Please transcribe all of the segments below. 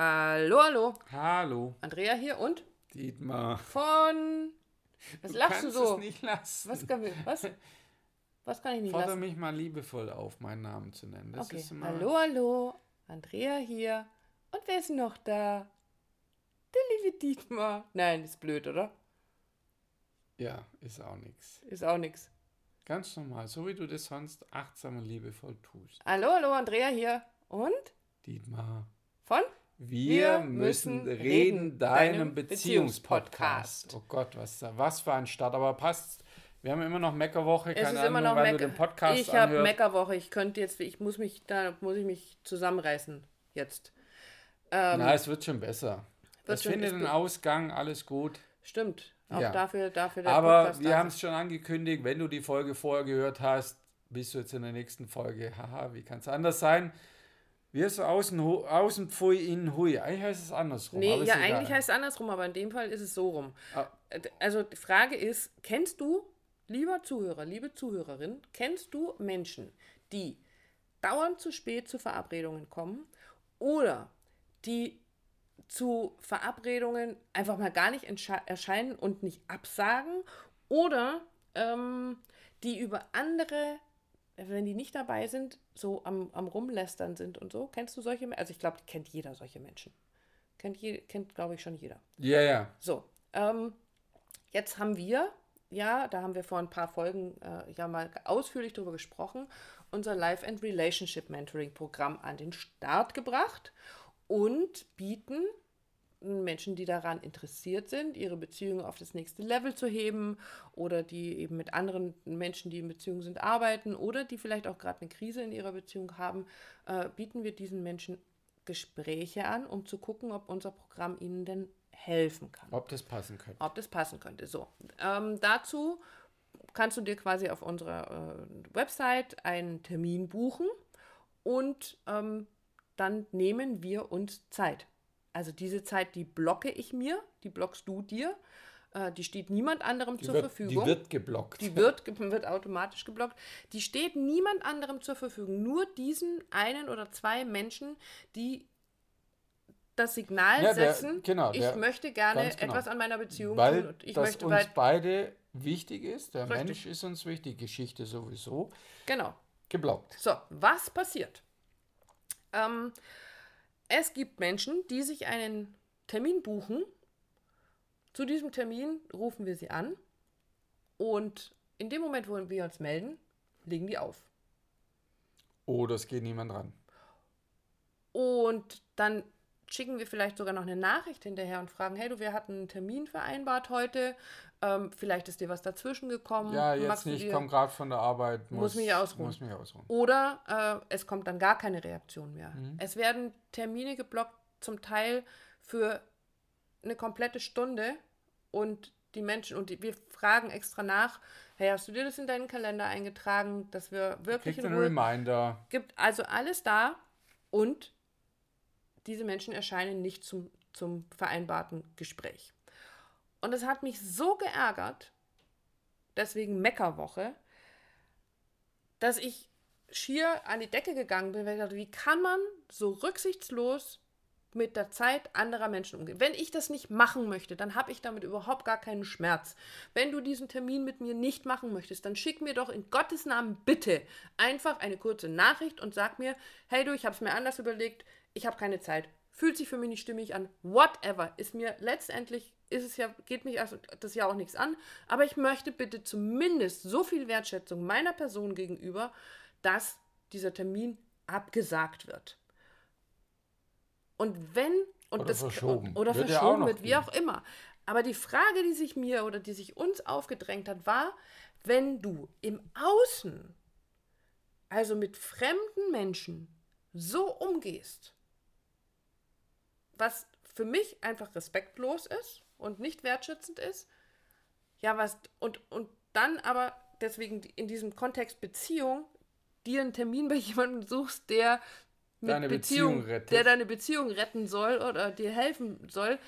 Hallo, hallo. Hallo. Andrea hier und Dietmar. von. Was du lachst du so? es nicht lassen. Was kann, was? Was kann ich nicht Fordere lassen? mich mal liebevoll auf, meinen Namen zu nennen. Das Okay. Hallo, hallo. Andrea hier. Und wer ist noch da? Der liebe Dietmar. Nein, ist blöd, oder? Ja, ist auch nichts. Ist auch nix. Ganz normal, so wie du das sonst achtsam und liebevoll tust. Hallo, hallo, Andrea hier. Und? Dietmar. Von? Wir, müssen reden, deinem Beziehungspodcast. Oh Gott, was, was für ein Start. Aber passt. Wir haben immer noch Meckerwoche. Es Keine ist immer Ahnung, noch Mecker. den Podcast Ich habe. Meckerwoche. Ich könnte jetzt, ich muss mich, da muss ich mich zusammenreißen jetzt. Ähm, Na, es wird schon besser. Wird Es schon- findet es einen wird- Ausgang, alles gut. Stimmt. Auch Ja. dafür, dafür Aber Podcast wir haben es schon angekündigt, wenn du die Folge vorher gehört hast, bist du jetzt in der nächsten Folge. Haha, wie kann es anders sein? Wir so außen, hu- außen pfui, innen hui. Eigentlich heißt es andersrum. Nee, ja, eigentlich heißt es andersrum, aber in dem Fall ist es so rum. Ah. Äh, Also die Frage ist, kennst du, lieber Zuhörer, liebe Zuhörerin, kennst du Menschen, die dauernd zu spät zu Verabredungen kommen oder die zu Verabredungen einfach mal gar nicht erscheinen und nicht absagen oder ähm, die über andere, wenn die nicht dabei sind, so am, am Rumlästern sind und so. Kennst du solche Menschen? Also ich glaube, kennt jeder solche Menschen. Kennt, je, kennt glaube ich, schon jeder. Ja, ja. So, ähm, jetzt haben wir, ja, da haben wir vor ein paar Folgen äh, ja mal ausführlich darüber gesprochen, unser Life and Relationship Mentoring Programm an den Start gebracht und bieten Menschen, die daran interessiert sind, ihre Beziehung auf das nächste Level zu heben oder die eben mit anderen Menschen, die in Beziehung sind, arbeiten oder die vielleicht auch gerade eine Krise in ihrer Beziehung haben, äh, bieten wir diesen Menschen Gespräche an, um zu gucken, ob unser Programm ihnen denn helfen kann, Ob das passen könnte. ob das passen könnte. So, ähm, dazu kannst du dir quasi auf unserer äh, Website einen Termin buchen und ähm, dann nehmen wir uns Zeit. Also diese Zeit, die blocke ich mir, die blockst du dir, äh, die steht niemand anderem Die zur wird, Verfügung. die wird geblockt. Die wird, wird automatisch geblockt. Die steht niemand anderem zur Verfügung. Nur diesen einen oder zwei Menschen, die das Signal Ja, der- setzen, genau, ich der- möchte gerne genau. etwas an meiner Beziehung weil tun. Und ich das möchte uns beide wichtig ist. Der Richtig. Mensch ist uns wichtig, Geschichte sowieso. genau. Geblockt. So, was passiert? Ähm, es gibt Menschen, die sich einen Termin buchen. Zu diesem Termin rufen wir sie an und in dem Moment, wo wir uns melden, legen die auf. Oder es geht niemand ran. Und dann schicken wir vielleicht sogar noch eine Nachricht hinterher und fragen, hey du, wir hatten einen Termin vereinbart heute, ähm, vielleicht ist dir was dazwischen gekommen. Ja, jetzt magst nicht. Ich komme gerade von der Arbeit. Muss mich ausruhen. Muss mich ausruhen. Oder äh, es kommt dann gar keine Reaktion mehr. Mhm. Es werden Termine geblockt, zum Teil für eine komplette Stunde und die Menschen, und die, wir fragen extra nach, hey, hast du dir das in deinen Kalender eingetragen, dass wir wirklich Kriegt in einen Ruhe Reminder. gibt also alles da und diese Menschen erscheinen nicht zum, zum vereinbarten Gespräch. Und es hat mich so geärgert, deswegen Meckerwoche, dass ich schier an die Decke gegangen bin, weil ich dachte, wie kann man so rücksichtslos mit der Zeit anderer Menschen umgehen. Wenn ich das nicht machen möchte, dann habe ich damit überhaupt gar keinen Schmerz. Wenn du diesen Termin mit mir nicht machen möchtest, dann schick mir doch in Gottes Namen bitte einfach eine kurze Nachricht und sag mir, hey du, ich habe es mir anders überlegt, ich habe keine Zeit. Fühlt sich für mich nicht stimmig an, whatever. Ist mir letztendlich, ist es ja, geht mich also das ja auch nichts an, aber ich möchte bitte zumindest so viel Wertschätzung meiner Person gegenüber, dass dieser Termin abgesagt wird. Und wenn und Oder das verschoben. oder Wird verschoben wird, wie auch immer. Aber die Frage, die sich mir oder die sich uns aufgedrängt hat, war, wenn du im Außen, also mit fremden Menschen, so umgehst, was für mich einfach respektlos ist und nicht wertschätzend ist, ja, was, und, und dann aber deswegen in diesem Kontext Beziehung dir einen Termin bei jemandem suchst, der mit Deine Beziehung, Beziehung der deine Beziehung retten soll oder dir helfen soll,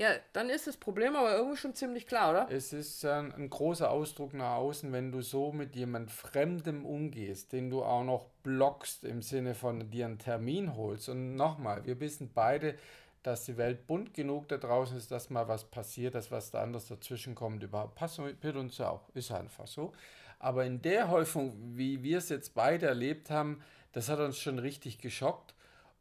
ja, dann ist das Problem aber irgendwie schon ziemlich klar, oder? Es ist ein, ein großer Ausdruck nach außen, wenn du so mit jemand Fremdem umgehst, den du auch noch blockst im Sinne von dir einen Termin holst. Und nochmal, wir wissen beide, dass die Welt bunt genug da draußen ist, dass mal was passiert, dass was da anders dazwischen kommt. Überhaupt passt mit uns ja auch. Ist einfach so. Aber in der Häufung, wie wir es jetzt beide erlebt haben, das hat uns schon richtig geschockt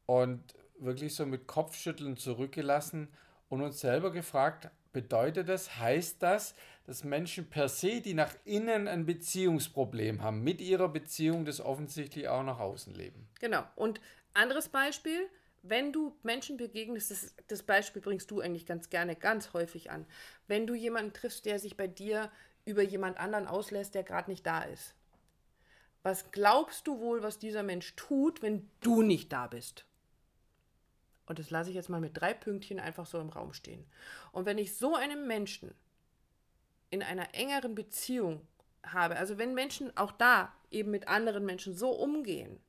und wirklich so mit Kopfschütteln zurückgelassen und uns selber gefragt, bedeutet das, heißt das, dass Menschen per se, die nach innen ein Beziehungsproblem haben, mit ihrer Beziehung das offensichtlich auch nach außen leben? Genau. Und anderes Beispiel, wenn du Menschen begegnest, das, das Beispiel bringst du eigentlich ganz gerne, ganz häufig an. Wenn du jemanden triffst, der sich bei dir über jemand anderen auslässt, der gerade nicht da ist. Was glaubst du wohl, was dieser Mensch tut, wenn du nicht da bist? Und das lasse ich jetzt mal mit drei Pünktchen einfach so im Raum stehen. Und wenn ich so einen Menschen in einer engeren Beziehung habe, also wenn Menschen auch da eben mit anderen Menschen so umgehen,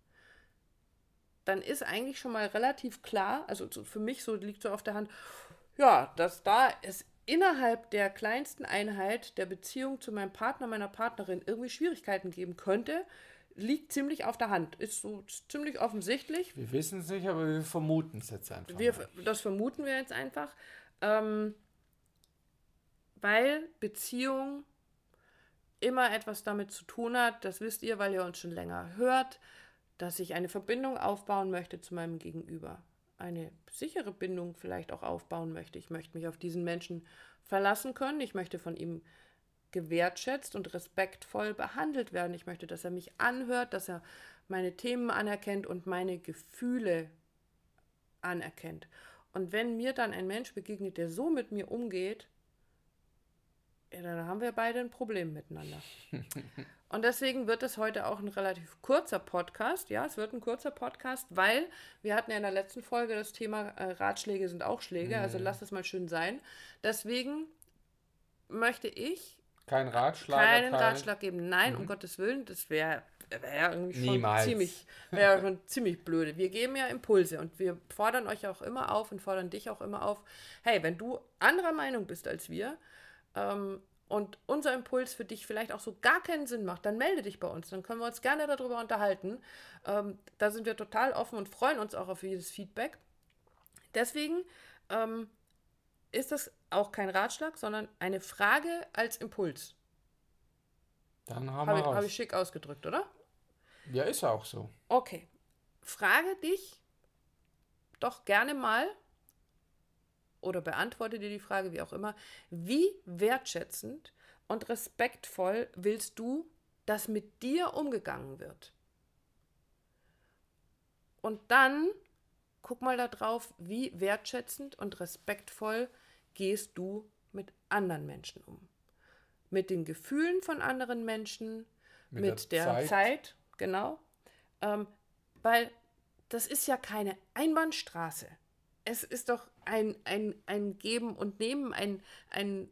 dann ist eigentlich schon mal relativ klar, also für mich so liegt so auf der Hand, ja, dass da es innerhalb der kleinsten Einheit der Beziehung zu meinem Partner, meiner Partnerin irgendwie Schwierigkeiten geben könnte, liegt ziemlich auf der Hand. Ist so ziemlich offensichtlich. Wir wissen es nicht, aber wir vermuten es jetzt einfach. Wir, das vermuten wir jetzt einfach. Ähm, weil Beziehung immer etwas damit zu tun hat, das wisst ihr, weil ihr uns schon länger hört, dass ich eine Verbindung aufbauen möchte zu meinem Gegenüber eine sichere Bindung vielleicht auch aufbauen möchte. Ich möchte mich auf diesen Menschen verlassen können. Ich möchte von ihm gewertschätzt und respektvoll behandelt werden. Ich möchte, dass er mich anhört, dass er meine Themen anerkennt und meine Gefühle anerkennt. Und wenn mir dann ein Mensch begegnet, der so mit mir umgeht, ja, dann haben wir beide ein Problem miteinander. Und deswegen wird es heute auch ein relativ kurzer Podcast. Ja, es wird ein kurzer Podcast, weil wir hatten ja in der letzten Folge das Thema äh, Ratschläge sind auch Schläge. Also mhm. Also lass es mal schön sein. Deswegen möchte ich Kein Ratschlag, keinen Ratschlag geben. Nein, mhm. um Gottes Willen, das wäre wär irgendwie schon Niemals. ziemlich, wäre schon ziemlich blöde. Wir geben ja Impulse und wir fordern euch auch immer auf und fordern dich auch immer auf. Hey, wenn du anderer Meinung bist als wir, ähm, und unser Impuls für dich vielleicht auch so gar keinen Sinn macht, dann melde dich bei uns. Dann können wir uns gerne darüber unterhalten. Ähm, da sind wir total offen und freuen uns auch auf jedes Feedback. Deswegen ähm, ist das auch kein Ratschlag, sondern eine Frage als Impuls. Dann haben wir Habe ich schick ausgedrückt, oder? Ja, ist auch so. Okay. Frage dich doch gerne mal, oder beantworte dir die Frage, wie auch immer, wie wertschätzend und respektvoll willst du, dass mit dir umgegangen wird? Und dann guck mal darauf, wie wertschätzend und respektvoll gehst du mit anderen Menschen um. Mit den Gefühlen von anderen Menschen, mit, mit der, der Zeit. Zeit. genau. Ähm, weil das ist ja keine Einbahnstraße es ist doch ein, ein, ein Geben und Nehmen, ein, ein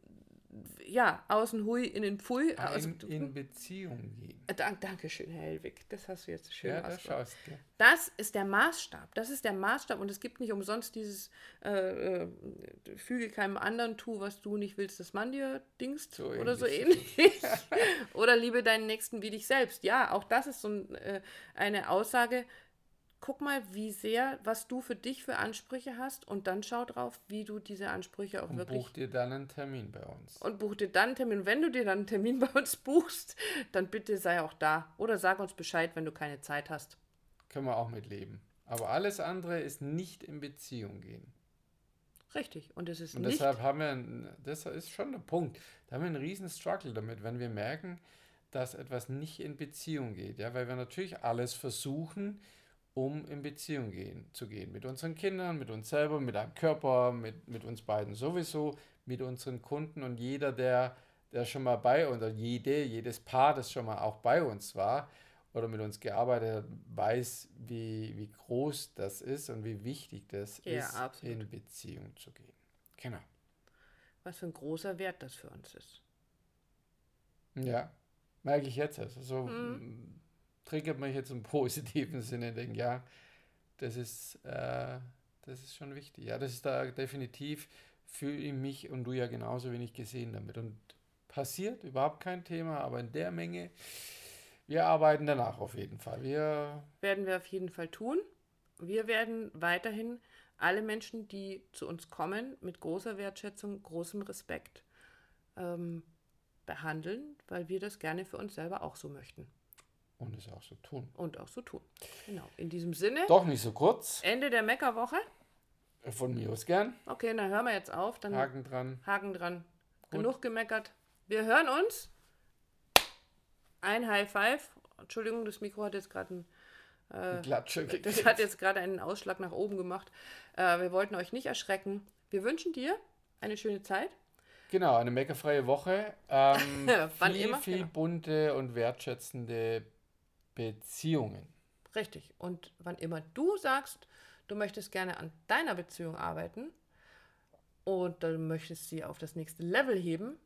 ja, außen Hui, in den Pfui. Also, in Beziehung gehen. Äh, dank, Dankeschön, Herr Helwig. Das hast du jetzt schön ja, das, schaust, ja. das ist der Maßstab. Das ist der Maßstab. Und es gibt nicht umsonst dieses äh, äh, Füge keinem anderen tu, was du nicht willst, dass man dir dingst. So oder so ähnlich. oder liebe deinen Nächsten wie dich selbst. Ja, auch das ist so ein, äh, eine Aussage, guck mal, wie sehr, was du für dich für Ansprüche hast und dann schau drauf, wie du diese Ansprüche auch und wirklich. Buch dir dann einen Termin bei uns. Und buch dir dann einen Termin. Wenn du dir dann einen Termin bei uns buchst, dann bitte sei auch da. Oder sag uns Bescheid, wenn du keine Zeit hast. Können wir auch mitleben. Aber alles andere ist nicht in Beziehung gehen. Richtig. Und es ist Und deshalb haben wir, das ist schon der Punkt. Da haben wir einen riesen Struggle damit, wenn wir merken, dass etwas nicht in Beziehung geht. Ja, weil wir natürlich alles versuchen, um in Beziehung gehen, zu gehen. Mit unseren Kindern, mit uns selber, mit einem Körper, mit, mit uns beiden sowieso, mit unseren Kunden und jeder, der, der schon mal bei uns, oder jede, jedes Paar, das schon mal auch bei uns war oder mit uns gearbeitet hat, weiß, wie, wie groß das ist und wie wichtig das ja, ist, absolut. in Beziehung zu gehen. Genau. Was für ein großer Wert das für uns ist. Ja, merke ich jetzt. Also so, mhm triggert mich jetzt im positiven Sinne, denke, ja, das ist, äh, das ist schon wichtig. Ja, das ist da definitiv fühle mich und du ja genauso wenig gesehen damit. Und passiert überhaupt kein Thema, aber in der Menge, wir arbeiten danach auf jeden Fall. Wir werden wir auf jeden Fall tun. Wir werden weiterhin alle Menschen, die zu uns kommen, mit großer Wertschätzung, großem Respekt ähm, behandeln, weil wir das gerne für uns selber auch so möchten. Und es auch so tun. Und auch so tun. Genau. In diesem Sinne. Doch nicht so kurz. Ende der Meckerwoche. Von mir aus gern. Okay, dann hören wir jetzt auf. Dann Haken dran. Haken dran. Gut. Genug gemeckert. Wir hören uns. Ein High Five. Entschuldigung, das Mikro hat jetzt gerade ein. Äh, das hat jetzt gerade einen Ausschlag nach oben gemacht. Äh, wir wollten euch nicht erschrecken. Wir wünschen dir eine schöne Zeit. Genau, eine meckerfreie Woche. Ähm, viel, immer? viel genau. bunte und wertschätzende Beziehungen. Richtig. Und wann immer du sagst, du möchtest gerne an deiner Beziehung arbeiten und du möchtest sie auf das nächste Level heben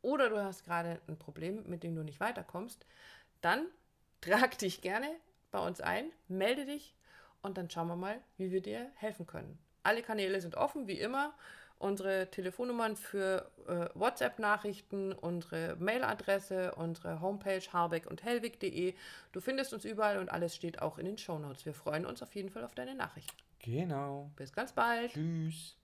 oder du hast gerade ein Problem, mit dem du nicht weiterkommst, dann trag dich gerne bei uns ein, melde dich und dann schauen wir mal, wie wir dir helfen können. Alle Kanäle sind offen, wie immer. Unsere Telefonnummern für äh, WhatsApp-Nachrichten, unsere Mailadresse, unsere Homepage harbeck und hellwig.de. Du findest uns überall und alles steht auch in den Shownotes. Wir freuen uns auf jeden Fall auf deine Nachricht. Genau. Bis ganz bald. Tschüss.